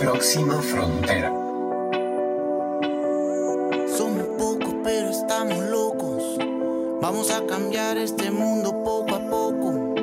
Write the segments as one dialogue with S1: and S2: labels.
S1: Próxima frontera.
S2: Somos pocos, pero estamos locos. Vamos a cambiar este mundo poco a poco.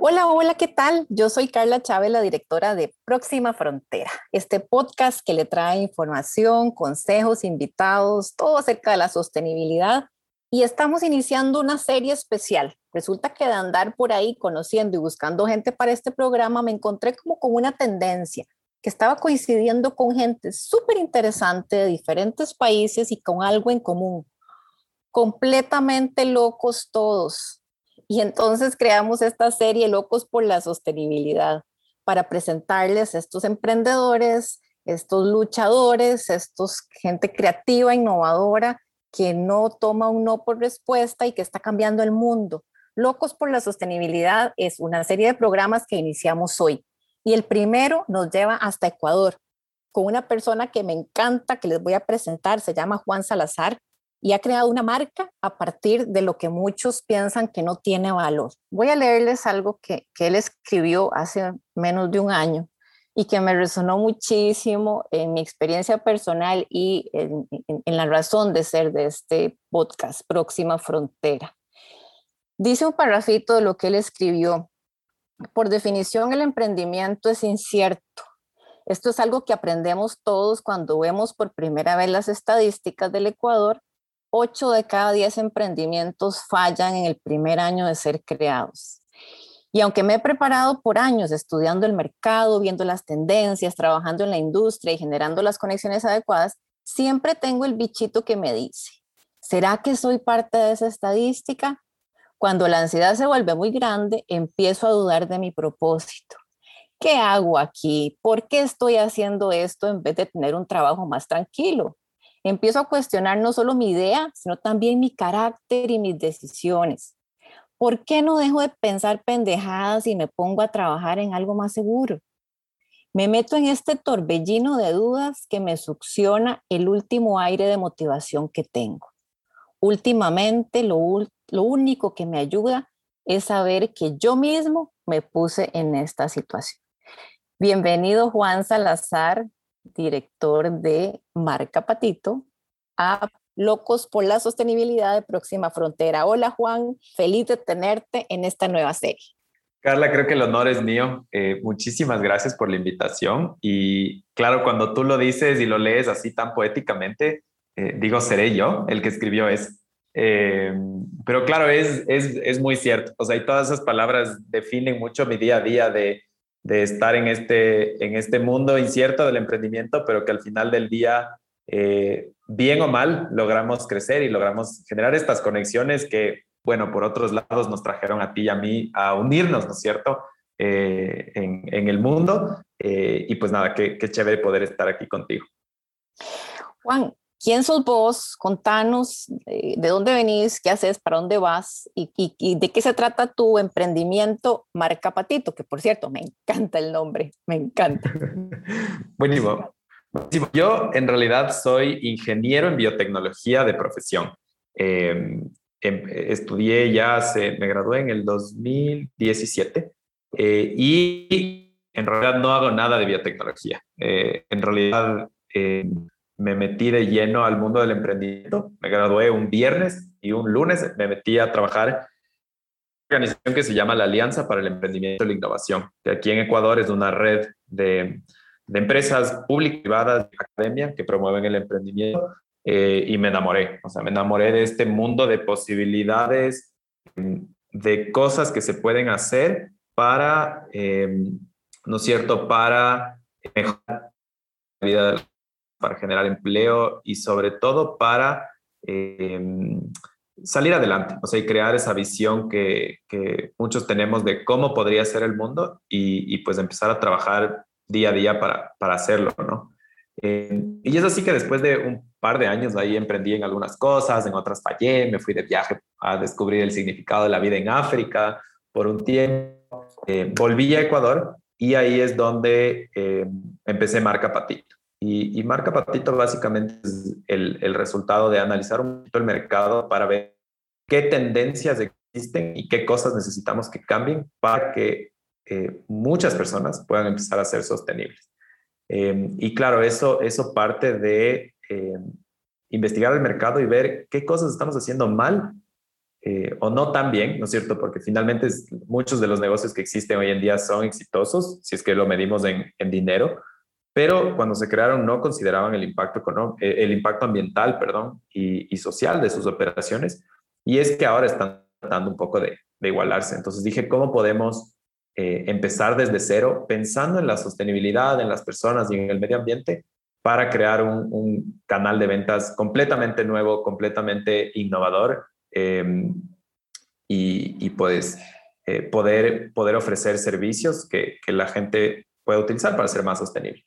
S3: Hola, hola, ¿qué tal? Yo soy Carla Chávez, la directora de Próxima Frontera, este podcast que le trae información, consejos, invitados, todo acerca de la sostenibilidad. Y estamos iniciando una serie especial. Resulta que de andar por ahí conociendo y buscando gente para este programa, me encontré como con una tendencia que estaba coincidiendo con gente súper interesante de diferentes países y con algo en común. Completamente locos todos, y entonces creamos esta serie Locos por la Sostenibilidad para presentarles estos emprendedores, estos luchadores, estos gente creativa, innovadora, que no toma un no por respuesta y que está cambiando el mundo. Locos por la Sostenibilidad es una serie de programas que iniciamos hoy. Y el primero nos lleva hasta Ecuador, con una persona que me encanta, que les voy a presentar, se llama Juan Salazar y ha creado una marca a partir de lo que muchos piensan que no tiene valor. Voy a leerles algo que, que él escribió hace menos de un año y que me resonó muchísimo en mi experiencia personal y en, la razón de ser de este podcast, Próxima Frontera. Dice un parrafito de lo que él escribió. Por definición, el emprendimiento es incierto. Esto es algo que aprendemos todos cuando vemos por primera vez las estadísticas del Ecuador 8 de cada 10 emprendimientos fallan en el primer año de ser creados. Y aunque me he preparado por años estudiando el mercado, viendo las tendencias, trabajando en la industria y generando las conexiones adecuadas, siempre tengo el bichito que me dice, ¿será que soy parte de esa estadística? Cuando la ansiedad se vuelve muy grande, empiezo a dudar de mi propósito. ¿Qué hago aquí? ¿Por qué estoy haciendo esto en vez de tener un trabajo más tranquilo? empiezo a cuestionar no solo mi idea, sino también mi carácter y mis decisiones. ¿Por qué no dejo de pensar pendejadas y me pongo a trabajar en algo más seguro? Me meto en este torbellino de dudas que me succiona el último aire de motivación que tengo. Últimamente lo, lo único que me ayuda es saber que yo mismo me puse en esta situación. Bienvenido Juan Salazar, director de Marca Patito, a Locos por la Sostenibilidad de Próxima Frontera. Hola Juan, feliz de tenerte en esta nueva serie.
S4: Carla, creo que el honor es mío. Eh, muchísimas gracias por la invitación. Y claro, cuando tú lo dices y lo lees así tan poéticamente, eh, digo, seré yo el que escribió eso. Eh, pero claro, es, es, es, muy cierto. O sea, y todas esas palabras definen mucho mi día a día de, de estar en este, en este mundo incierto del emprendimiento, pero que al final del día, bien o mal, logramos crecer y logramos generar estas conexiones que, bueno, por otros lados nos trajeron a ti y a mí a unirnos, ¿no es cierto? Eh, en, en, el mundo. Eh, y pues nada, qué, qué chévere poder estar aquí contigo.
S3: Juan, ¿Quién sos vos? Contanos eh, de dónde venís, qué haces, para dónde vas y, y, y, de qué se trata tu emprendimiento Marca Patito, que por cierto, me encanta el nombre, me encanta.
S4: Buenísimo. Yo en realidad soy ingeniero en biotecnología de profesión. Eh, eh, estudié ya, se, me gradué en el 2017 eh, y en realidad no hago nada de biotecnología. en realidad me metí de lleno al mundo del emprendimiento. Me gradué un viernes y un lunes me metí a trabajar en una organización que se llama la Alianza para el Emprendimiento y la Innovación, que aquí en Ecuador es una red de, de empresas públicas privadas de academia que promueven el emprendimiento eh, y me enamoré. O sea, me enamoré de este mundo de posibilidades, de cosas que se pueden hacer para, eh, ¿no es cierto?, para mejorar la vida para generar empleo y sobre todo para eh, salir adelante, o sea, y crear esa visión que, que, muchos tenemos de cómo podría ser el mundo y, y pues empezar a trabajar día a día para, para hacerlo, ¿no? Eh, y es así que después de un par de años ahí emprendí en algunas cosas, en otras fallé, me fui de viaje a descubrir el significado de la vida en África por un tiempo, eh, volví a Ecuador y ahí es donde eh, empecé Marca Patito. Y, y, Marca Patito básicamente es el, el, resultado de analizar un poquito el mercado para ver qué tendencias existen y qué cosas necesitamos que cambien para que eh, muchas personas puedan empezar a ser sostenibles. Em, y claro, eso, eso parte de em, investigar el mercado y ver qué cosas estamos haciendo mal eh, o no tan bien, ¿no es cierto? Porque finalmente muchos de los negocios que existen hoy en día son exitosos, si es que lo medimos en, dinero, pero cuando se crearon no consideraban el impacto, eh, el impacto ambiental perdón, y, social de sus operaciones. Y es que ahora están tratando un poco de igualarse. Entonces dije, ¿cómo podemos eh, empezar desde cero pensando en la sostenibilidad, en las personas y en el medio ambiente para crear un, canal de ventas completamente nuevo, completamente innovador em, y, y, pues eh, poder, poder ofrecer servicios que, que la gente pueda utilizar para ser más sostenible.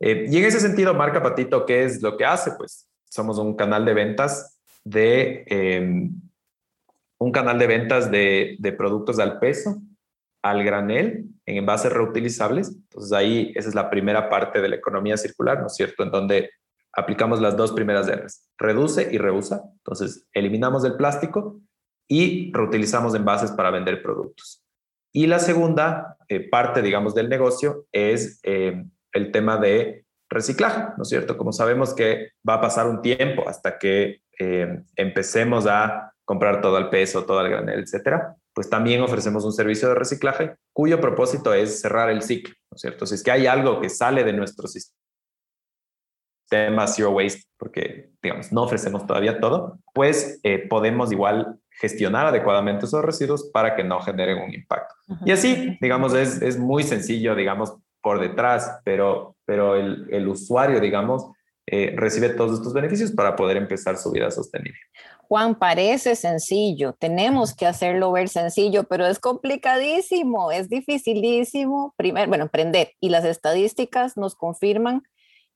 S4: Eh, y en ese sentido, Marca Patito, ¿qué es lo que hace? Pues somos un canal de ventas de em, un canal de ventas de, de, productos al peso, al granel, en envases reutilizables. Entonces ahí esa es la primera parte de la economía circular, ¿no es cierto? En donde aplicamos las dos primeras R's, reduce y reusa. Entonces eliminamos el plástico y reutilizamos envases para vender productos. Y la segunda eh, parte, digamos, del negocio es eh, el tema de reciclaje, ¿no es cierto? Como sabemos que va a pasar un tiempo hasta que eh, empecemos a comprar todo al peso, todo al granel, etcétera, pues también ofrecemos un servicio de reciclaje cuyo propósito es cerrar el ciclo, ¿no es cierto? Si es que hay algo que sale de nuestro sistema Zero Waste, porque, digamos, no ofrecemos todavía todo, pues eh, podemos igual gestionar adecuadamente esos residuos para que no generen un impacto. Y así, digamos, es, es muy sencillo, digamos, por detrás, pero, pero el, el usuario, digamos, eh, recibe todos estos beneficios para poder empezar su vida sostenible.
S3: Juan, parece sencillo, tenemos que hacerlo ver sencillo, pero es complicadísimo, es dificilísimo, primero, bueno, emprender. Y las estadísticas nos confirman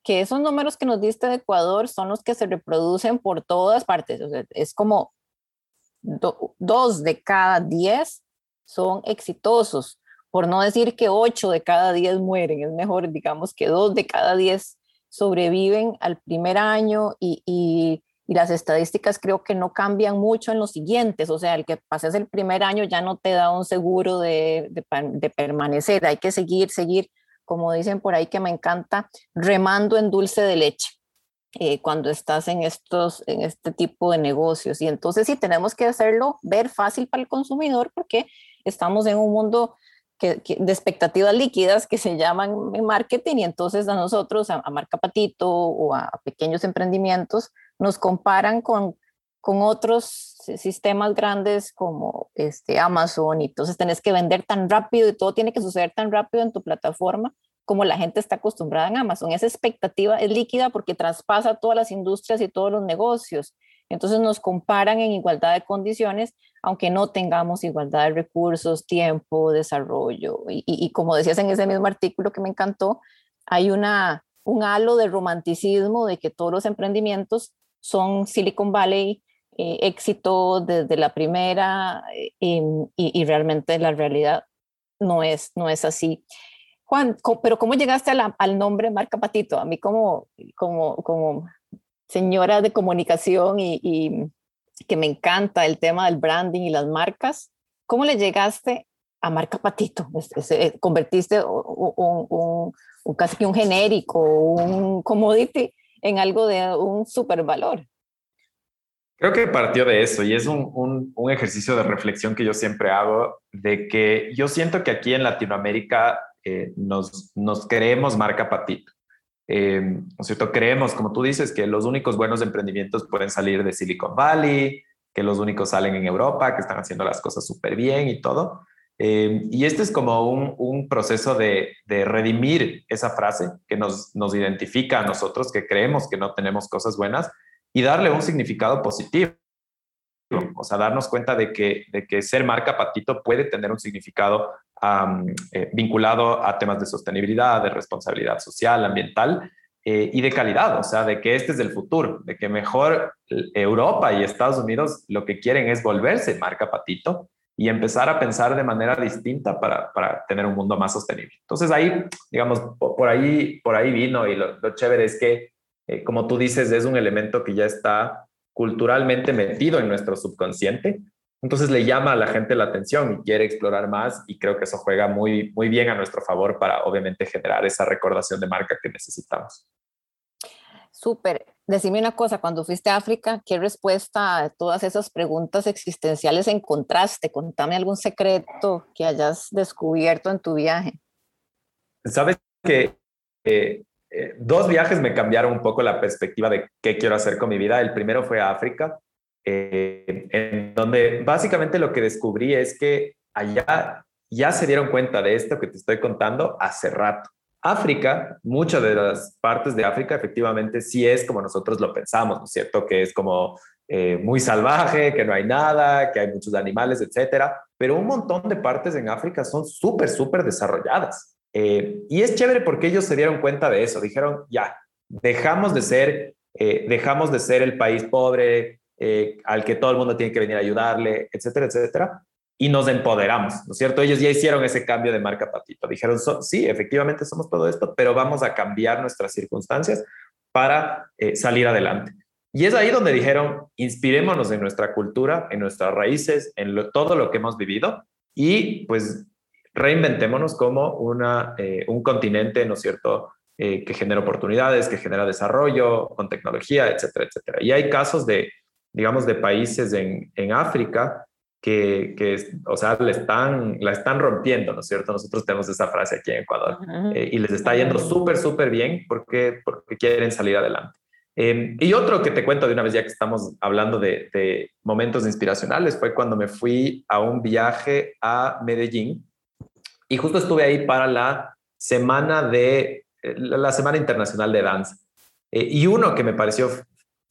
S3: que esos números que nos diste de Ecuador son los que se reproducen por todas partes. O sea, es como dos de cada diez son exitosos por no decir que 8 de cada 10 mueren, es mejor, digamos, que 2 de cada 10 sobreviven al primer año y, y, las estadísticas creo que no cambian mucho en los siguientes, o sea, el que pases el primer año ya no te da un seguro de, de, permanecer, hay que seguir, seguir, como dicen por ahí que me encanta, remando en dulce de leche. Eh, cuando estás en, estos, en este tipo de negocios. Y entonces sí tenemos que hacerlo ver fácil para el consumidor porque estamos en un mundo de expectativas líquidas que se llaman marketing y entonces a nosotros, a, Marca Patito o a, pequeños emprendimientos, nos comparan con, con otros sistemas grandes como este Amazon y entonces tenés que vender tan rápido y todo tiene que suceder tan rápido en tu plataforma como la gente está acostumbrada en Amazon. Esa expectativa es líquida porque traspasa todas las industrias y todos los negocios. Entonces nos comparan en igualdad de condiciones, aunque no tengamos igualdad de recursos, tiempo, desarrollo. Y, como decías en ese mismo artículo que me encantó, hay una, un halo de romanticismo de que todos los emprendimientos son Silicon Valley, eh, éxito desde la primera eh, y, realmente la realidad no es, no es así. Juan, pero ¿cómo llegaste al nombre Marca Patito? A mí como, como, como señora de comunicación y, que me encanta el tema del branding y las marcas, ¿cómo le llegaste a Marca Patito? Eh, ¿Convertiste un, casi que un genérico, un commodity en algo de un supervalor?
S4: Creo que partió de eso y es un, un, ejercicio de reflexión que yo siempre hago, de que yo siento que aquí en Latinoamérica eh, nos, nos creemos marca patito. Eh, ¿no es cierto? Creemos, como tú dices, que los únicos buenos emprendimientos pueden salir de Silicon Valley, que los únicos salen en Europa, que están haciendo las cosas súper bien y todo. Eh, y este es como un, proceso de, de, redimir esa frase que nos, nos identifica a nosotros, que creemos que no tenemos cosas buenas, y darle un significado positivo. O sea, darnos cuenta de que, de que ser marca patito puede tener un significado eh, vinculado a temas de sostenibilidad, de responsabilidad social, ambiental eh, y de calidad, o sea, de que este es el futuro, de que mejor Europa y Estados Unidos lo que quieren es volverse marca patito y empezar a pensar de manera distinta para, para tener un mundo más sostenible. Entonces ahí, digamos, por ahí, por ahí vino y lo, chévere es que, eh, como tú dices, es un elemento que ya está culturalmente metido en nuestro subconsciente Entonces le llama a la gente la atención y quiere explorar más y creo que eso juega muy, muy bien a nuestro favor para obviamente generar esa recordación de marca que necesitamos.
S3: Súper. Decime una cosa, cuando fuiste a África, ¿qué respuesta a todas esas preguntas existenciales encontraste? Contame algún secreto que hayas descubierto en tu viaje.
S4: Sabes que eh, eh, dos viajes me cambiaron un poco la perspectiva de qué quiero hacer con mi vida. El primero fue a África, eh, en donde básicamente lo que descubrí es que allá ya se dieron cuenta de esto que te estoy contando hace rato. África, muchas de las partes de África efectivamente sí es como nosotros lo pensamos, ¿no es cierto? Que es como eh, muy salvaje, que no hay nada, que hay muchos animales, etcétera. Pero un montón de partes en África son súper, súper desarrolladas. Eh, y es chévere porque ellos se dieron cuenta de eso. Dijeron, ya, dejamos de ser, eh, dejamos de ser el país pobre al que todo el mundo tiene que venir a ayudarle, etcétera, etcétera y nos empoderamos, ¿no es cierto? Ellos ya hicieron ese cambio de marca Patito. Dijeron, sí, efectivamente somos todo esto, pero vamos a cambiar nuestras circunstancias para eh, salir adelante. Y es ahí donde dijeron, inspirémonos en nuestra cultura, en nuestras raíces, en todo lo que hemos vivido y pues reinventémonos como una, eh, un continente, ¿no es cierto?, eh, que genera oportunidades, que genera desarrollo con tecnología, etcétera, etcétera. Y hay casos de, digamos, de países en, en África que, que, o sea, le están, la están rompiendo, ¿no es cierto? Nosotros tenemos esa frase aquí en Ecuador eh, y les está yendo súper, súper bien porque, porque quieren salir adelante. Em, y otro que te cuento de una vez ya que estamos hablando de, de, momentos inspiracionales fue cuando me fui a un viaje a Medellín y justo estuve ahí para la semana de eh, la Semana Internacional de Danza. Eh, y uno que me pareció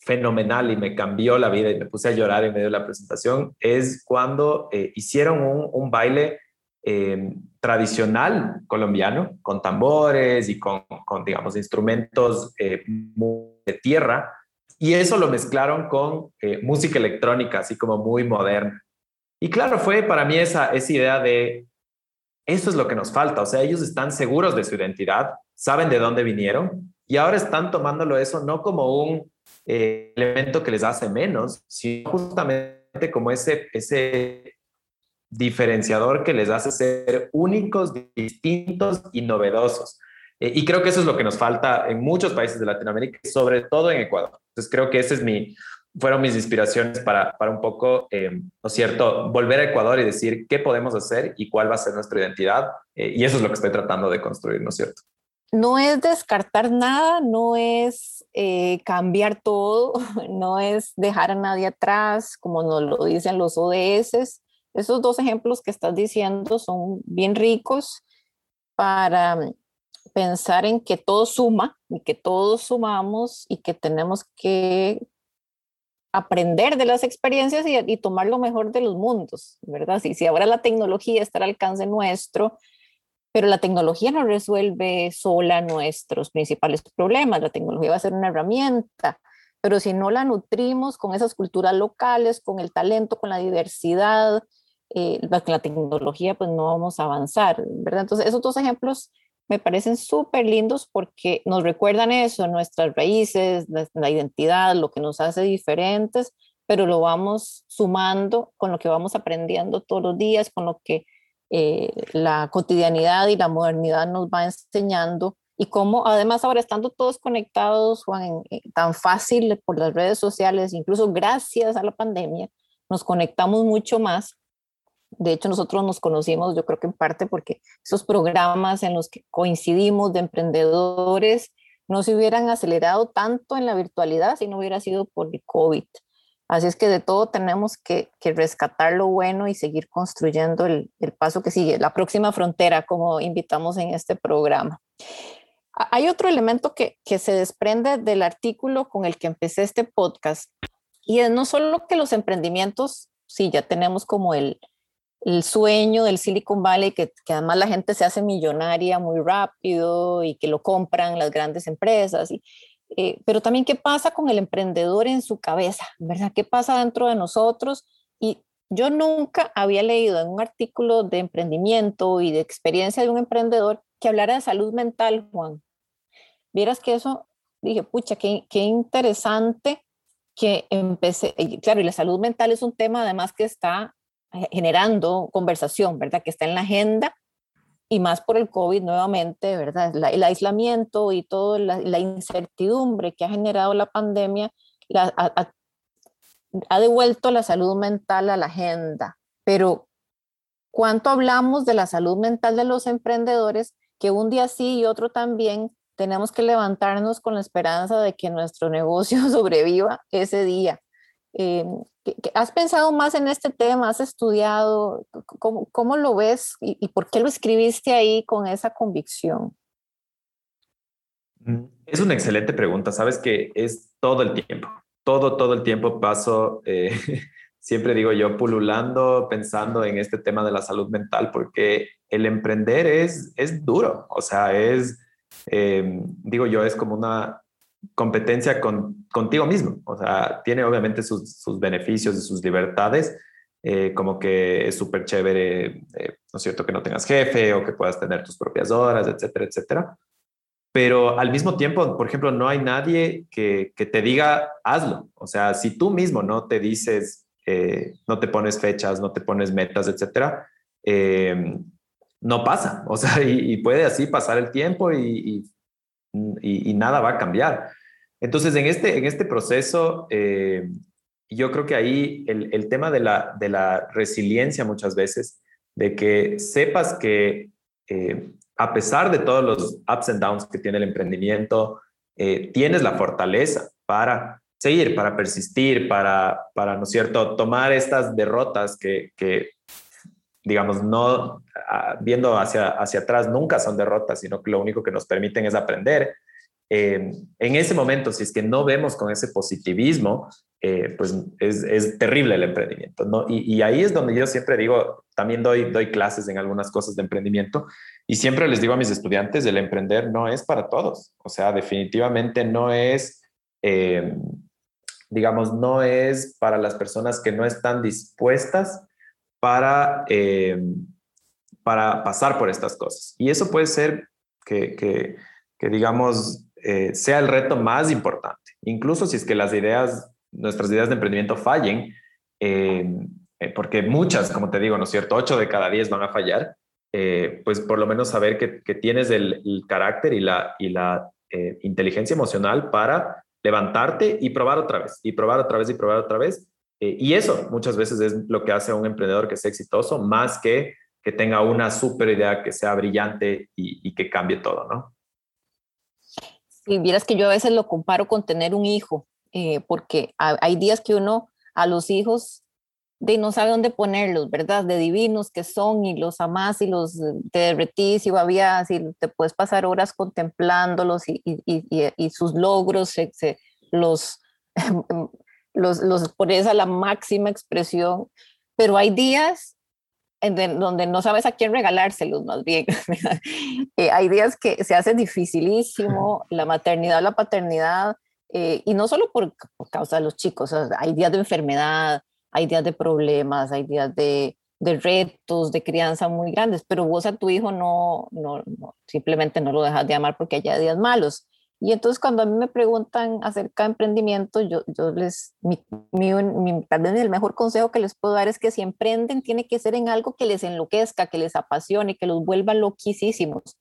S4: fenomenal y me cambió la vida y me puse a llorar en medio de la presentación es cuando eh, hicieron un, baile eh, tradicional colombiano con tambores y con, digamos, instrumentos eh, de tierra y eso lo mezclaron con música electrónica, así como muy moderna. Y claro, fue para mí esa, esa idea de, eso es lo que nos falta, o sea, ellos están seguros de su identidad, saben de dónde vinieron y ahora están tomándolo eso no como un eh, elemento que les hace menos, sino justamente como ese, ese diferenciador que les hace ser únicos, distintos y novedosos. Eh, y creo que eso es lo que nos falta en muchos países de Latinoamérica, sobre todo en Ecuador. Entonces creo que ese es mi, fueron mis inspiraciones para, para un poco, eh, ¿no es cierto?, volver a Ecuador y decir qué podemos hacer y cuál va a ser nuestra identidad. y eso es lo que estoy tratando de construir, ¿no es cierto?
S3: no es descartar nada, no es eh, cambiar todo, no es dejar a nadie atrás, como nos lo dicen los ODS. Esos dos ejemplos que estás diciendo son bien ricos para mm, pensar en que todo suma y que todos sumamos y que tenemos que aprender de las experiencias y, tomar lo mejor de los mundos, ¿verdad? Si, si ahora la tecnología está al alcance nuestro, pero la tecnología no resuelve sola nuestros principales problemas, la tecnología va a ser una herramienta, pero si no la nutrimos con esas culturas locales, con el talento, con la diversidad, eh, con la tecnología, pues no vamos a avanzar, ¿verdad? Entonces, esos dos ejemplos me parecen súper lindos porque nos recuerdan eso, nuestras raíces, la identidad, lo que nos hace diferentes, pero lo vamos sumando con lo que vamos aprendiendo todos los días, con lo que eh, la cotidianidad y la modernidad nos va enseñando y cómo además ahora estando todos conectados, Juan, tan fácil por las redes sociales, incluso gracias a la pandemia, nos conectamos mucho más. De hecho, nosotros nos conocimos, yo creo que en parte porque esos programas en los que coincidimos de emprendedores no se hubieran acelerado tanto en la virtualidad si no hubiera sido por el COVID. Así es que de todo tenemos que, rescatar lo bueno y seguir construyendo el, paso que sigue, la próxima frontera, como invitamos en este programa. Hay otro elemento que, se desprende del artículo con el que empecé este podcast y es no solo que los emprendimientos, sí, ya tenemos como el, sueño del Silicon Valley, que, que, además la gente se hace millonaria muy rápido y que lo compran las grandes empresas. Eh, pero también qué pasa con el emprendedor en su cabeza, ¿verdad? ¿Qué pasa dentro de nosotros? Y yo nunca había leído en un artículo de emprendimiento y de experiencia de un emprendedor que hablara de salud mental, Juan. Vieras que eso, dije, pucha, qué, qué interesante que empecé, claro, y la salud mental es un tema además que está generando conversación, ¿verdad? Que está en la agenda y más por el COVID nuevamente, ¿verdad? el aislamiento y toda la, incertidumbre que ha generado la pandemia ha, ha, devuelto la salud mental a la agenda. Pero, ¿cuánto hablamos de la salud mental de los emprendedores que un día sí y otro también tenemos que levantarnos con la esperanza de que nuestro negocio sobreviva ese día? Eh, ¿Has pensado más en este tema? ¿Has estudiado? ¿Cómo, cómo lo ves y, por qué lo escribiste ahí con esa convicción?
S4: Mm, es una excelente pregunta. Sabes que es todo el tiempo, todo, todo el tiempo paso, eh, siempre digo yo, pululando, pensando en este tema de la salud mental, porque el emprender es, es duro, o sea, es, eh, digo yo, es como una, competencia con, contigo mismo. O sea, tiene obviamente sus, sus beneficios y sus libertades, eh, como que es súper chévere, eh, ¿no es cierto?, que no tengas jefe o que puedas tener tus propias horas, etcétera, etcétera. Pero al mismo tiempo, por ejemplo, no hay nadie que, que te diga, hazlo. O sea, si tú mismo no te dices, eh, no te pones fechas, no te pones metas, etcétera, no pasa. O sea, y, puede así pasar el tiempo y, y, nada va a cambiar. Entonces, en este, en este proceso, eh, yo creo que ahí el, el, tema de la, de la resiliencia muchas veces, de que sepas que eh, a pesar de todos los ups and downs que tiene el emprendimiento, eh, tienes la fortaleza para seguir, para persistir, para, para, ¿no es cierto?, tomar estas derrotas que, que digamos, no viendo hacia, hacia atrás, nunca son derrotas, sino que lo único que nos permiten es aprender. Eh, en ese momento, si es que no vemos con ese positivismo, eh, pues es, es, terrible el emprendimiento. ¿no? Y, y, ahí es donde yo siempre digo, también doy, doy clases en algunas cosas de emprendimiento y siempre les digo a mis estudiantes, el emprender no es para todos. O sea, definitivamente no es... Eh, digamos, no es para las personas que no están dispuestas para, eh, para pasar por estas cosas. Y eso puede ser que, que, digamos, eh, sea el reto más importante. Incluso si es que las ideas, nuestras ideas de emprendimiento fallen, eh, porque muchas, como te digo, ¿no es cierto? Ocho de cada diez van a fallar, pues por lo menos saber que, que tienes el, el, carácter y la, y la inteligencia emocional para levantarte y probar otra vez, y probar otra vez y probar otra vez eh, y eso muchas veces es lo que hace a un emprendedor que sea exitoso, más que que tenga una super idea que sea brillante y, que cambie todo, ¿no?
S3: Si vieras que yo a veces lo comparo con tener un hijo, eh, porque hay días que uno a los hijos de no sabe dónde ponerlos, ¿verdad? De divinos que son y los amás y los te derretís y babías y te puedes pasar horas contemplándolos y, sus logros, se, los los, los pones a la máxima expresión, pero hay días en donde no sabes a quién regalárselos más bien. Eh, hay días que se hace dificilísimo la maternidad, la paternidad, eh, y no solo por, causa de los chicos, hay días de enfermedad, hay días de problemas, hay días de, de, retos, de crianza muy grandes, pero vos a tu hijo no, no, no, simplemente no lo dejas de amar porque haya días malos. Y entonces cuando a mí me preguntan acerca de emprendimiento, yo, yo les, mi, mi, tal vez el mejor consejo que les puedo dar es que si emprenden tiene que ser en algo que les enloquezca, que les apasione, que los vuelva loquísimos,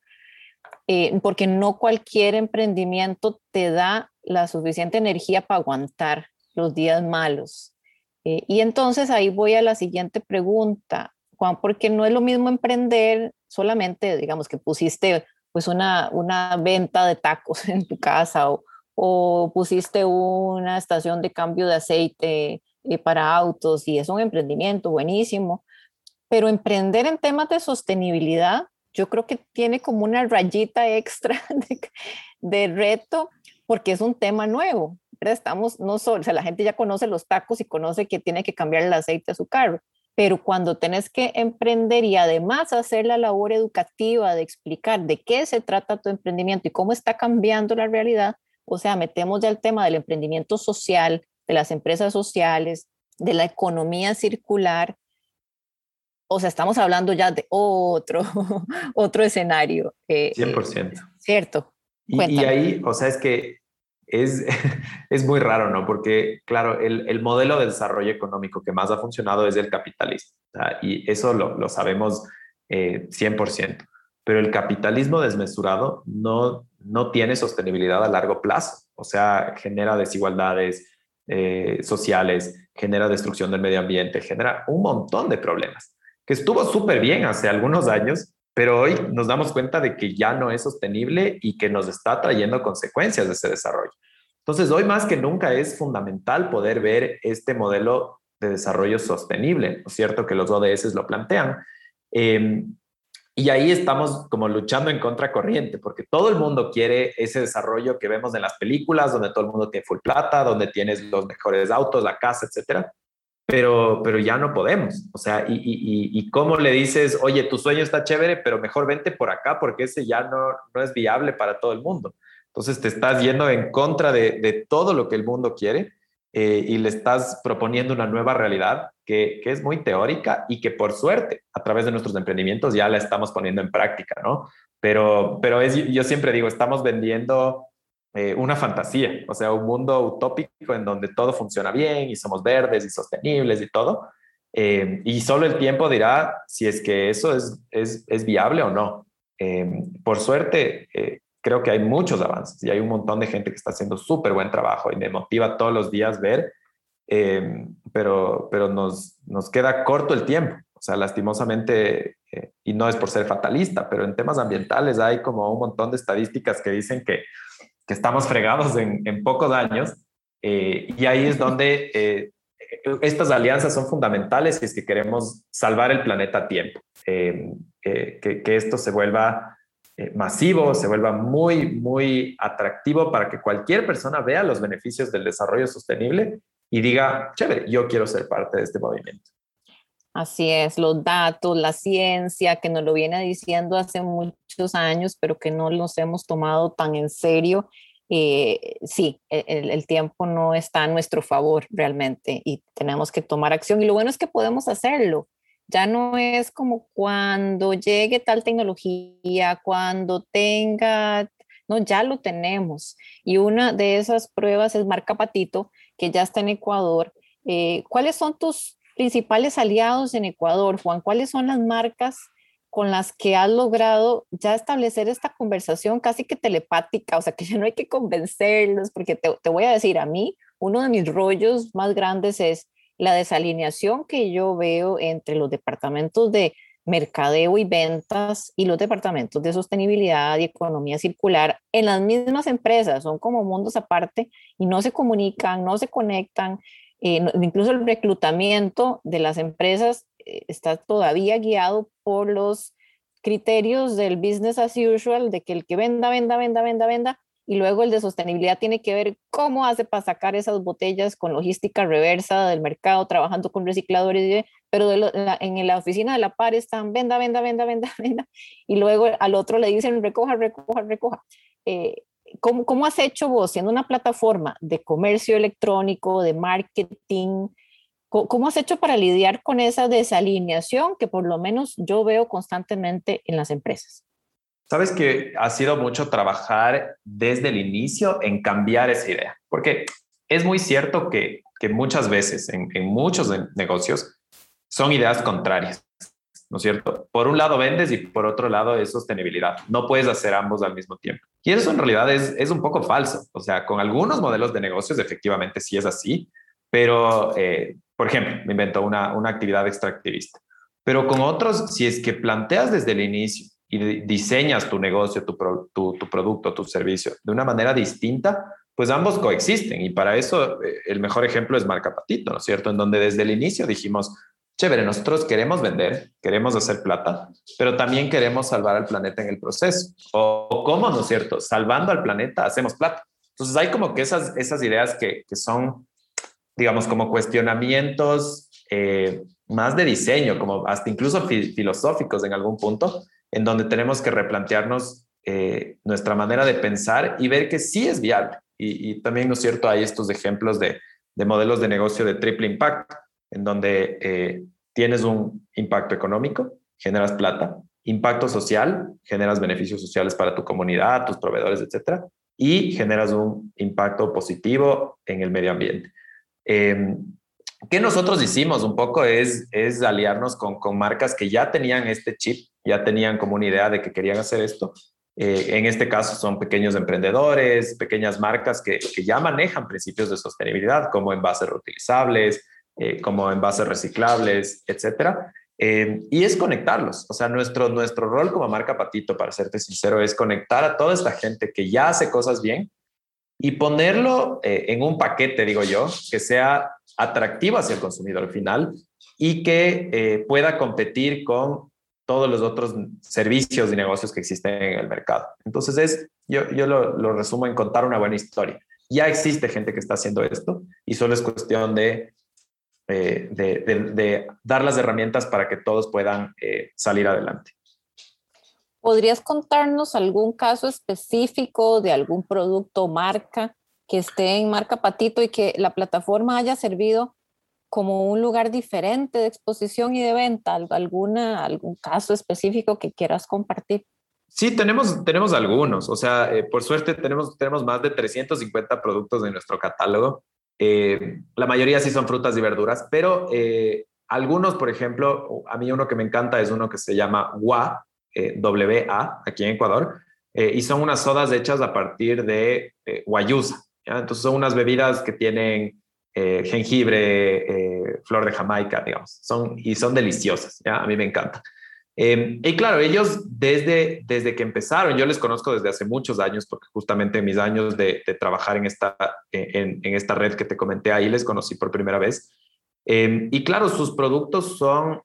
S3: eh, porque no cualquier emprendimiento te da la suficiente energía para aguantar los días malos. Eh, y entonces ahí voy a la siguiente pregunta, Juan, porque no es lo mismo emprender solamente, digamos, que pusiste pues una, una venta de tacos en tu casa o, o pusiste una estación de cambio de aceite eh, para autos y es un emprendimiento buenísimo. Pero emprender en temas de sostenibilidad, yo creo que tiene como una rayita extra de, de reto porque es un tema nuevo. Estamos no solo, o sea, la gente ya conoce los tacos y conoce que tiene que cambiar el aceite a su carro, pero cuando tenés que emprender y además hacer la labor educativa de explicar de qué se trata tu emprendimiento y cómo está cambiando la realidad, o sea, metemos ya el tema del emprendimiento social, de las empresas sociales, de la economía circular, o sea, estamos hablando ya de otro, otro escenario.
S4: Eh, 100%.
S3: ¿Cierto?
S4: Y, y, ahí, o sea, es que es, es muy raro, ¿no? Porque, claro, el, el, modelo de desarrollo económico que más ha funcionado es el capitalismo, y eso lo, lo sabemos eh, 100%, pero el capitalismo desmesurado no, no tiene sostenibilidad a largo plazo, o sea, genera desigualdades eh, sociales, genera destrucción del medio ambiente, genera un montón de problemas, que estuvo súper bien hace algunos años, pero hoy nos damos cuenta de que ya no es sostenible y que nos está trayendo consecuencias de ese desarrollo. Entonces, hoy más que nunca es fundamental poder ver este modelo de desarrollo sostenible, ¿no es cierto? Que los ODS lo plantean. Em, y ahí estamos como luchando en contracorriente, porque todo el mundo quiere ese desarrollo que vemos en las películas, donde todo el mundo tiene full plata, donde tienes los mejores autos, la casa, etcétera pero, pero ya no podemos. O sea, y, y, y, cómo le dices, oye, tu sueño está chévere, pero mejor vente por acá porque ese ya no, no es viable para todo el mundo. Entonces te estás yendo en contra de, de todo lo que el mundo quiere eh, y le estás proponiendo una nueva realidad que, que, es muy teórica y que por suerte a través de nuestros emprendimientos ya la estamos poniendo en práctica, ¿no? Pero, pero es, yo siempre digo, estamos vendiendo eh, una fantasía, o sea, un mundo utópico en donde todo funciona bien y somos verdes y sostenibles y todo. Eh, y solo el tiempo dirá si es que eso es, es, es viable o no. Eh, por suerte, creo que hay muchos avances y hay un montón de gente que está haciendo súper buen trabajo y me motiva todos los días ver, pero, pero nos, nos queda corto el tiempo. O sea, lastimosamente, y no es por ser fatalista, pero en temas ambientales hay como un montón de estadísticas que dicen que estamos fregados en, pocos años. Eh, y ahí es donde eh, estas alianzas son fundamentales es que queremos salvar el planeta a tiempo. Eh, que, esto se vuelva masivo, se vuelva muy, muy atractivo para que cualquier persona vea los beneficios del desarrollo sostenible y diga, chévere, yo quiero ser parte de este movimiento.
S3: Así es, los datos, la ciencia, que nos lo viene diciendo hace muchos años, pero que no los hemos tomado tan en serio. Eh, sí, e, el, tiempo no está a nuestro favor realmente y tenemos que tomar acción. Y lo bueno es que podemos hacerlo. Ya no es como cuando llegue tal tecnología, cuando tenga, no, ya lo tenemos. Y una de esas pruebas es Marca Patito, que ya está en Ecuador. Eh, ¿Cuáles son tus principales aliados en Ecuador, Juan? ¿Cuáles son las marcas con las que has logrado ya establecer esta conversación casi que telepática? O sea, que ya no hay que convencerlos, porque te, te voy a decir, a mí, uno de mis rollos más grandes es la desalineación que yo veo entre los departamentos de mercadeo y ventas y los departamentos de sostenibilidad y economía circular en las mismas empresas, son como mundos aparte y no se comunican, no se conectan, eh, incluso el reclutamiento de las empresas eh, está todavía guiado por los criterios del business as usual, de que el que venda, venda, venda, venda, venda, y luego el de sostenibilidad tiene que ver cómo hace para sacar esas botellas con logística reversa del mercado, trabajando con recicladores, pero de la, en la oficina de la par están venda, venda, venda, venda, venda, y luego al otro le dicen recoja, recoja, recoja. Eh, ¿cómo, ¿cómo, has hecho vos, siendo una plataforma de comercio electrónico, de marketing? ¿Cómo has hecho para lidiar con esa desalineación que por lo menos yo veo constantemente en las empresas?
S4: Sabes que ha sido mucho trabajar desde el inicio en cambiar esa idea, porque es muy cierto que, que muchas veces en, en muchos negocios son ideas contrarias. ¿No es cierto? Por un lado vendes y por otro lado es sostenibilidad. No puedes hacer ambos al mismo tiempo. Y eso en realidad es, es un poco falso. O sea, con algunos modelos de negocios efectivamente sí es así, pero, eh, por ejemplo, me invento una, una actividad extractivista. Pero con otros, si es que planteas desde el inicio y diseñas tu negocio, tu, tu, producto, tu servicio de una manera distinta, pues ambos coexisten. Y para eso eh, el mejor ejemplo es Marca Patito, ¿no es cierto? En donde desde el inicio dijimos, chévere, nosotros queremos vender, queremos hacer plata, pero también queremos salvar al planeta en el proceso. O, cómo, ¿no es cierto? Salvando al planeta hacemos plata. Entonces hay como que esas, esas ideas que, que son, digamos, como cuestionamientos eh, más de diseño, como hasta incluso fi filosóficos en algún punto, en donde tenemos que replantearnos eh, nuestra manera de pensar y ver que sí es viable. Y, y también, ¿no es cierto? Hay estos ejemplos de, de modelos de negocio de triple impacto en donde eh, tienes un impacto económico, generas plata, impacto social, generas beneficios sociales para tu comunidad, tus proveedores, etcétera, y generas un impacto positivo en el medio ambiente. Eh, ¿Qué nosotros hicimos un poco es, es aliarnos con, con, marcas que ya tenían este chip, ya tenían como una idea de que querían hacer esto. Eh, en este caso son pequeños emprendedores, pequeñas marcas que, que ya manejan principios de sostenibilidad como envases reutilizables, eh, como envases reciclables, etcétera. Eh, y es conectarlos. O sea, nuestro, nuestro rol como marca Patito, para serte sincero, es conectar a toda esta gente que ya hace cosas bien y ponerlo eh, en un paquete, digo yo, que sea atractivo hacia el consumidor final y que eh, pueda competir con todos los otros servicios y negocios que existen en el mercado. Entonces, es, yo, yo lo, lo resumo en contar una buena historia. Ya existe gente que está haciendo esto y solo es cuestión de eh, de, dar las herramientas para que todos puedan eh, salir adelante.
S3: ¿Podrías contarnos algún caso específico de algún producto o marca que esté en marca Patito y que la plataforma haya servido como un lugar diferente de exposición y de venta? ¿Alguna, ¿Algún caso específico que quieras compartir?
S4: Sí, tenemos, tenemos algunos. O sea, eh, por suerte tenemos, tenemos más de 350 productos en nuestro catálogo. Eh, la mayoría sí son frutas y verduras, pero eh, algunos, por ejemplo, a mí uno que me encanta es uno que se llama WA, eh, W-A, aquí en Ecuador, y son unas sodas hechas a partir de guayusa. Entonces son unas bebidas que tienen jengibre, flor de Jamaica, digamos, y son deliciosas. ¿ya? A mí me encanta. Em, y claro, ellos desde, desde que empezaron, yo les conozco desde hace muchos años, porque justamente en mis años de, trabajar en esta, en, esta red que te comenté, ahí les conocí por primera vez. Em, y claro, sus productos son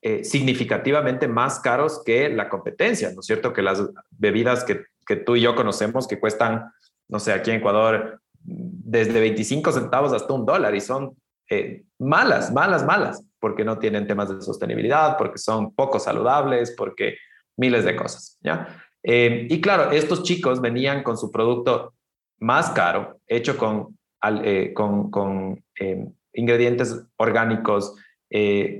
S4: eh, significativamente más caros que la competencia, ¿no es cierto? Que las bebidas que, que tú y yo conocemos, que cuestan, no sé, aquí en Ecuador, desde 25 centavos hasta un dólar y son eh, malas, malas, malas porque no tienen temas de sostenibilidad, porque son poco saludables, porque miles de cosas, ¿ya? Eh, y claro, estos chicos venían con su producto más caro, hecho con, eh, con, con eh, ingredientes orgánicos,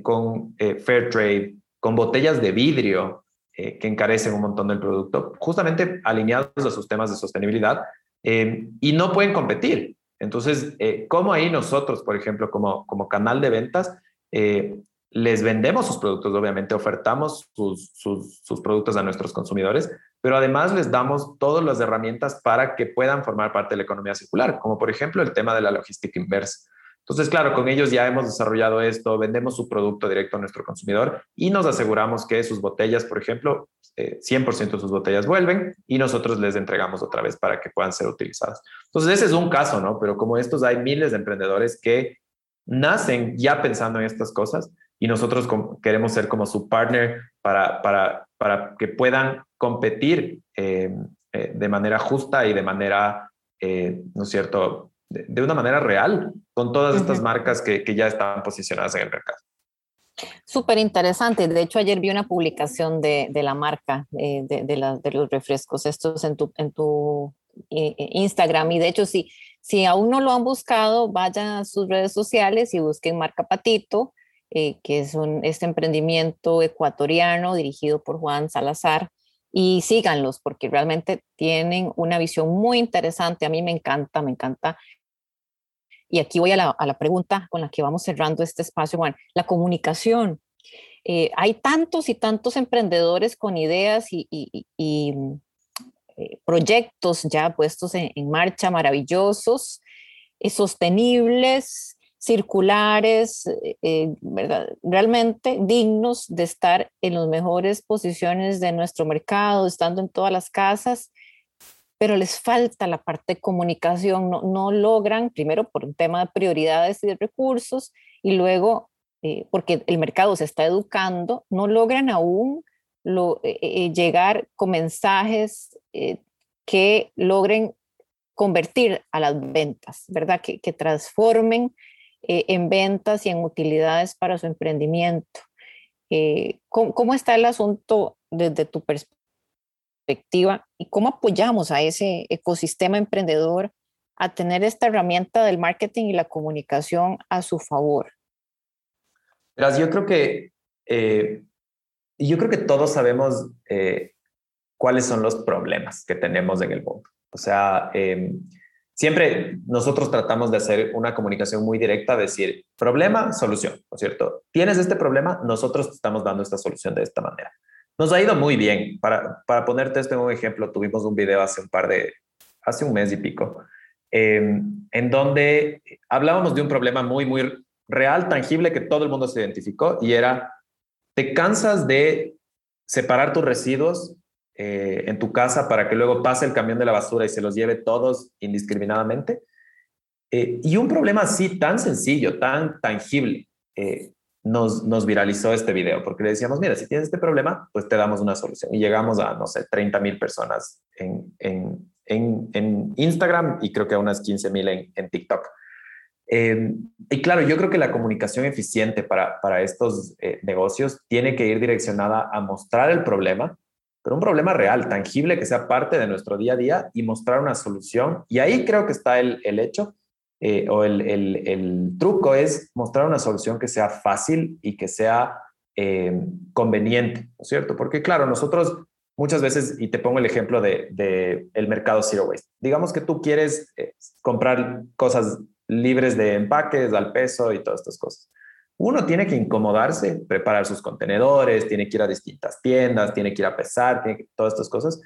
S4: con fair trade, con botellas de vidrio que encarecen un montón del producto, justamente alineados a sus temas de sostenibilidad, y no pueden competir. Entonces, ¿cómo ahí nosotros, por ejemplo, como, como canal de ventas, eh, les vendemos sus productos, obviamente ofertamos sus, productos a nuestros consumidores, pero además les damos todas las herramientas para que puedan formar parte de la economía circular, como por ejemplo el tema de la logística inversa. Entonces, claro, con ellos ya hemos desarrollado esto, vendemos su producto directo a nuestro consumidor y nos aseguramos que sus botellas, por ejemplo, 100% eh, de sus botellas vuelven y nosotros les entregamos otra vez para que puedan ser utilizadas. Entonces, ese es un caso, ¿no? Pero como estos hay miles de emprendedores que nacen ya pensando en estas cosas y nosotros queremos ser como su partner para, para, para que puedan competir eh, eh, de manera justa y de manera, eh, ¿no es cierto?, de, una manera real con todas estas marcas que, que, ya están posicionadas en el mercado.
S3: Súper interesante. De hecho, ayer vi una publicación de, de la marca de, de, la, de, los refrescos, estos en tu, en tu Instagram. Y de hecho, sí, si aún no lo han buscado, vayan a sus redes sociales y busquen Marca Patito, eh, que es un, este emprendimiento ecuatoriano dirigido por Juan Salazar, y síganlos porque realmente tienen una visión muy interesante. A mí me encanta, me encanta. Y aquí voy a la, a la pregunta con la que vamos cerrando este espacio, Juan, la comunicación. Eh, hay tantos y tantos emprendedores con ideas y, y, y eh, proyectos ya puestos en, marcha maravillosos, eh, sostenibles, circulares, eh, realmente dignos de estar en las mejores posiciones de nuestro mercado, estando en todas las casas, pero les falta la parte de comunicación, no, no logran, primero por un tema de prioridades y de recursos, y luego porque el mercado se está educando, no logran aún lo, llegar con mensajes eh, que logren convertir a las ventas, ¿verdad? Que, que transformen eh, en ventas y en utilidades para su emprendimiento. Eh, ¿cómo, ¿cómo, está el asunto desde tu perspectiva y cómo apoyamos a ese ecosistema emprendedor a tener esta herramienta del marketing y la comunicación a su favor?
S4: Yo creo que, yo creo que todos sabemos cuáles son los problemas que tenemos en el mundo. O sea, em, siempre nosotros tratamos de hacer una comunicación muy directa, decir, problema, solución, ¿no es cierto? Tienes este problema, nosotros te estamos dando esta solución de esta manera. Nos ha ido muy bien. Para, para ponerte esto en un ejemplo, tuvimos un video hace un par de, hace un mes y pico, em, en donde hablábamos de un problema muy, muy real, tangible, que todo el mundo se identificó y era, te cansas de separar tus residuos eh, en tu casa para que luego pase el camión de la basura y se los lleve todos indiscriminadamente. Eh, y un problema así tan sencillo, tan tangible, eh, nos, nos viralizó este video, porque le decíamos, mira, si tienes este problema, pues te damos una solución. Y llegamos a, no sé, 30 mil personas en, en, en, Instagram y creo que a unas 15 mil en, TikTok. Y claro, yo creo que la comunicación eficiente para, para estos negocios tiene que ir direccionada a mostrar el problema, pero un problema real, tangible, que sea parte de nuestro día a día y mostrar una solución. Y ahí creo que está el, el hecho eh, o el, el, el, truco es mostrar una solución que sea fácil y que sea eh, conveniente, ¿no es cierto? Porque claro, nosotros muchas veces, y te pongo el ejemplo de, de el mercado Zero Waste, digamos que tú quieres eh, comprar cosas libres de empaques, al peso y todas estas cosas. Uno tiene que incomodarse, preparar sus contenedores, tiene que ir a distintas tiendas, tiene que ir a pesar, tiene todas estas cosas.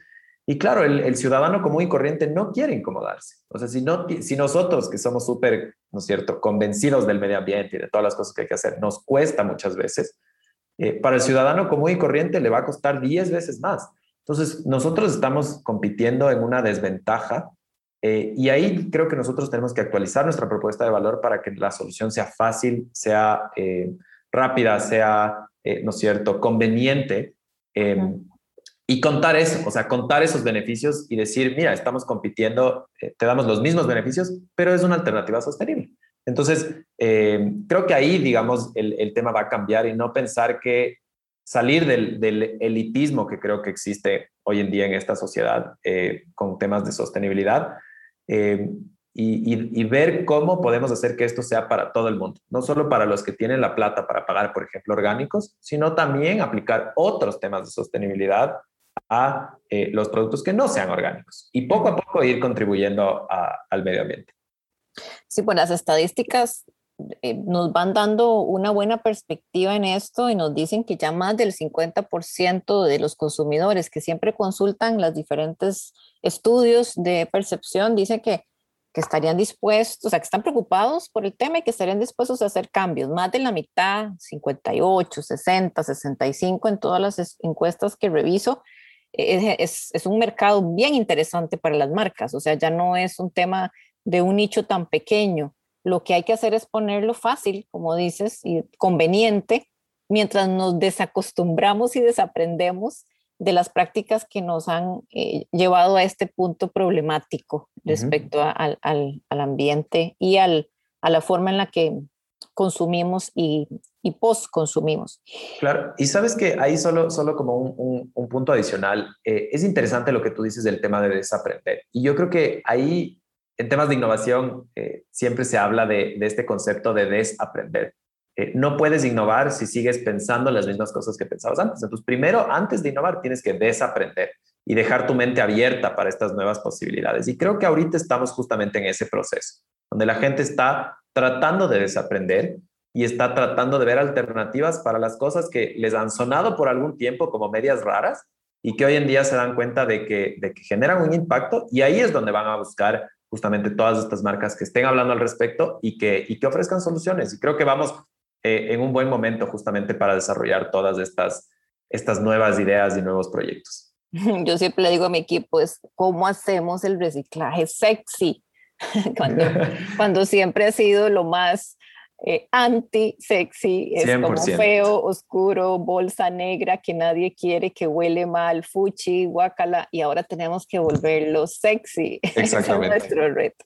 S4: Y claro, el, ciudadano común y corriente no quiere incomodarse. O sea, si nosotros, que somos súper, ¿no es cierto?, convencidos del medio ambiente y de todas las cosas que hay que hacer, nos cuesta muchas veces, eh, para el ciudadano común y corriente le va a costar 10 veces más. Entonces, nosotros estamos compitiendo en una desventaja eh, y ahí creo que nosotros tenemos que actualizar nuestra propuesta de valor para que la solución sea fácil, sea eh, rápida, sea, eh, ¿no es cierto?, conveniente. Em, y contar eso, o sea, contar esos beneficios y decir, mira, estamos compitiendo, te damos los mismos beneficios, pero es una alternativa sostenible. Entonces, em, creo que ahí, digamos, el, el, tema va a cambiar y no pensar que salir del, del, elitismo que creo que existe hoy en día en esta sociedad con temas de sostenibilidad, eh, y, y, ver cómo podemos hacer que esto sea para todo el mundo, no solo para los que tienen la plata para pagar, por ejemplo, orgánicos, sino también aplicar otros temas de sostenibilidad a eh, los productos que no sean orgánicos y poco a poco ir contribuyendo a, al medio ambiente.
S3: Sí, pues las estadísticas eh, nos van dando una buena perspectiva en esto y nos dicen que ya más del 50% de los consumidores que siempre consultan los diferentes estudios de percepción dicen que, que estarían dispuestos, o sea, que están preocupados por el tema y que estarían dispuestos a hacer cambios. Más de la mitad, 58, 60, 65 en todas las encuestas que reviso, es, es, es un mercado bien interesante para las marcas, o sea, ya no es un tema de un nicho tan pequeño lo que hay que hacer es ponerlo fácil, como dices, y conveniente, mientras nos desacostumbramos y desaprendemos de las prácticas que nos han eh, llevado a este punto problemático respecto a, al, al, ambiente y al, a la forma en la que consumimos y, y post-consumimos.
S4: Claro, y sabes que ahí solo, solo como un, un, punto adicional, eh, es interesante lo que tú dices del tema de desaprender. Y yo creo que ahí en temas de innovación eh, siempre se habla de, este concepto de desaprender. Eh, no puedes innovar si sigues pensando las mismas cosas que pensabas antes. Entonces, primero, antes de innovar, tienes que desaprender y dejar tu mente abierta para estas nuevas posibilidades. Y creo que ahorita estamos justamente en ese proceso, donde la gente está tratando de desaprender y está tratando de ver alternativas para las cosas que les han sonado por algún tiempo como medias raras y que hoy en día se dan cuenta de que, de que generan un impacto y ahí es donde van a buscar justamente todas estas marcas que estén hablando al respecto y que, y que ofrezcan soluciones. Y creo que vamos eh, en un buen momento justamente para desarrollar todas estas, estas nuevas ideas y nuevos proyectos.
S3: Yo siempre le digo a mi equipo, es cómo hacemos el reciclaje sexy, cuando, cuando siempre ha sido lo más eh, anti-sexy, es como feo, oscuro, bolsa negra que nadie quiere, que huele mal, fuchi, guacala, y ahora tenemos que volverlo sexy.
S4: Exactamente.
S3: es nuestro reto.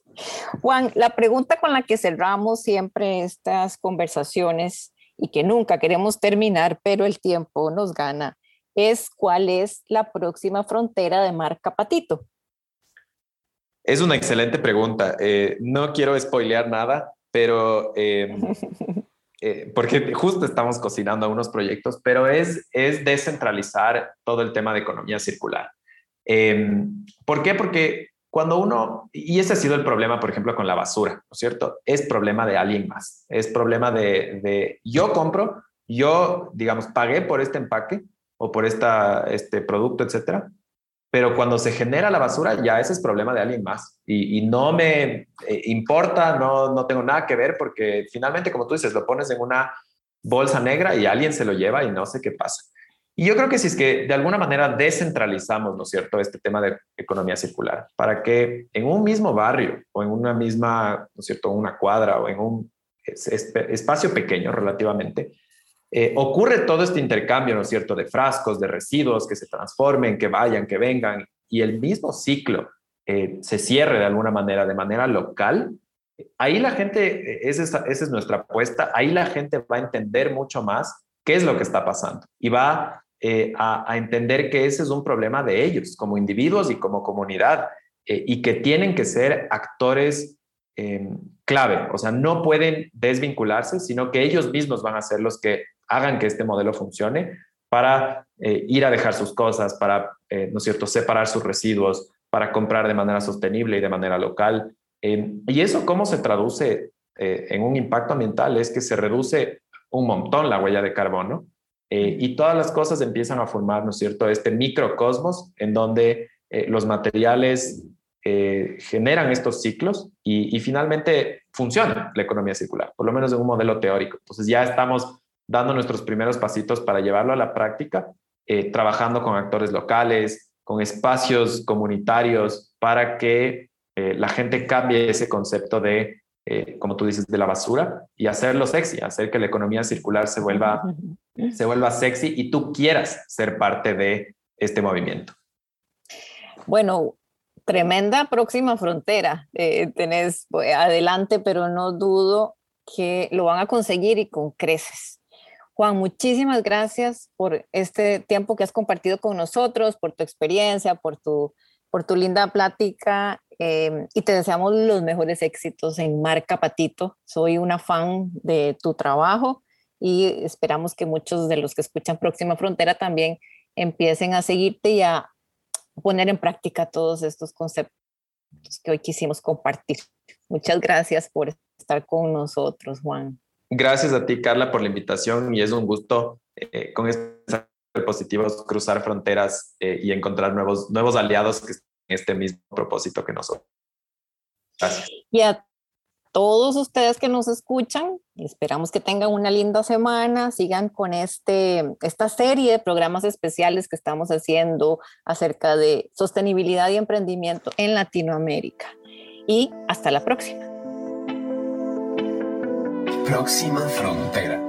S3: Juan, la pregunta con la que cerramos siempre estas conversaciones y que nunca queremos terminar, pero el tiempo nos gana, es cuál es la próxima frontera de marca Patito.
S4: Es una excelente pregunta. Eh, no quiero spoilear nada, pero em, eh, porque justo estamos cocinando unos proyectos, pero es, es descentralizar todo el tema de economía circular. Eh, ¿Por qué? Porque cuando uno, y ese ha sido el problema, por ejemplo, con la basura, ¿no es cierto? Es problema de alguien más, es problema de, de yo compro, yo, digamos, pagué por este empaque o por esta, este producto, etcétera, pero cuando se genera la basura, ya ese es problema de alguien más. Y, no me eh, importa, no, no tengo nada que ver, porque finalmente, como tú dices, lo pones en una bolsa negra y alguien se lo lleva y no sé qué pasa. Y yo creo que si es que de alguna manera descentralizamos, ¿no es cierto?, este tema de economía circular, para que en un mismo barrio o en una misma, ¿no es cierto?, una cuadra o en un espacio pequeño relativamente, eh, ocurre todo este intercambio, ¿no es cierto?, de frascos, de residuos que se transformen, que vayan, que vengan, y el mismo ciclo eh, se cierre de alguna manera, de manera local, ahí la gente, eh, esa es nuestra apuesta, ahí la gente va a entender mucho más qué es lo que está pasando y va a, entender que ese es un problema de ellos como individuos y como comunidad y que tienen que ser actores clave, o sea, no pueden desvincularse, sino que ellos mismos van a ser los que hagan que este modelo funcione para eh, ir a dejar sus cosas, para, ¿no es cierto?, separar sus residuos, para comprar de manera sostenible y de manera local. Em, y eso, ¿cómo se traduce en un impacto ambiental? Es que se reduce un montón la huella de carbono eh, y todas las cosas empiezan a formar, ¿no es cierto?, este microcosmos en donde eh, los materiales eh, generan estos ciclos y, finalmente funciona la economía circular, por lo menos en un modelo teórico. Entonces ya estamos dando nuestros primeros pasitos para llevarlo a la práctica, trabajando con actores locales, con espacios comunitarios para que la gente cambie ese concepto de eh, como tú dices, de la basura y hacerlo sexy, hacer que la economía circular se vuelva, se vuelva sexy y tú quieras ser parte de este movimiento.
S3: Bueno, tremenda próxima frontera eh, tenés pues, adelante, pero no dudo que lo van a conseguir y con creces. Juan, muchísimas gracias por este tiempo que has compartido con nosotros, por tu experiencia, por tu, por tu linda plática Em, y te deseamos los mejores éxitos en Marca Patito. Soy una fan de tu trabajo y esperamos que muchos de los que escuchan Próxima Frontera también empiecen a seguirte y a poner en práctica todos estos conceptos que hoy quisimos compartir. Muchas gracias por estar con nosotros, Juan.
S4: Gracias a ti, Carla, por la invitación y es un gusto eh, con estos positivos cruzar fronteras eh, y encontrar nuevos, nuevos aliados que este mismo propósito que nosotros. Gracias.
S3: Y a todos ustedes que nos escuchan, esperamos que tengan una linda semana, sigan con este, esta serie de programas especiales que estamos haciendo acerca de sostenibilidad y emprendimiento en Latinoamérica. Y hasta la próxima.
S1: Próxima frontera.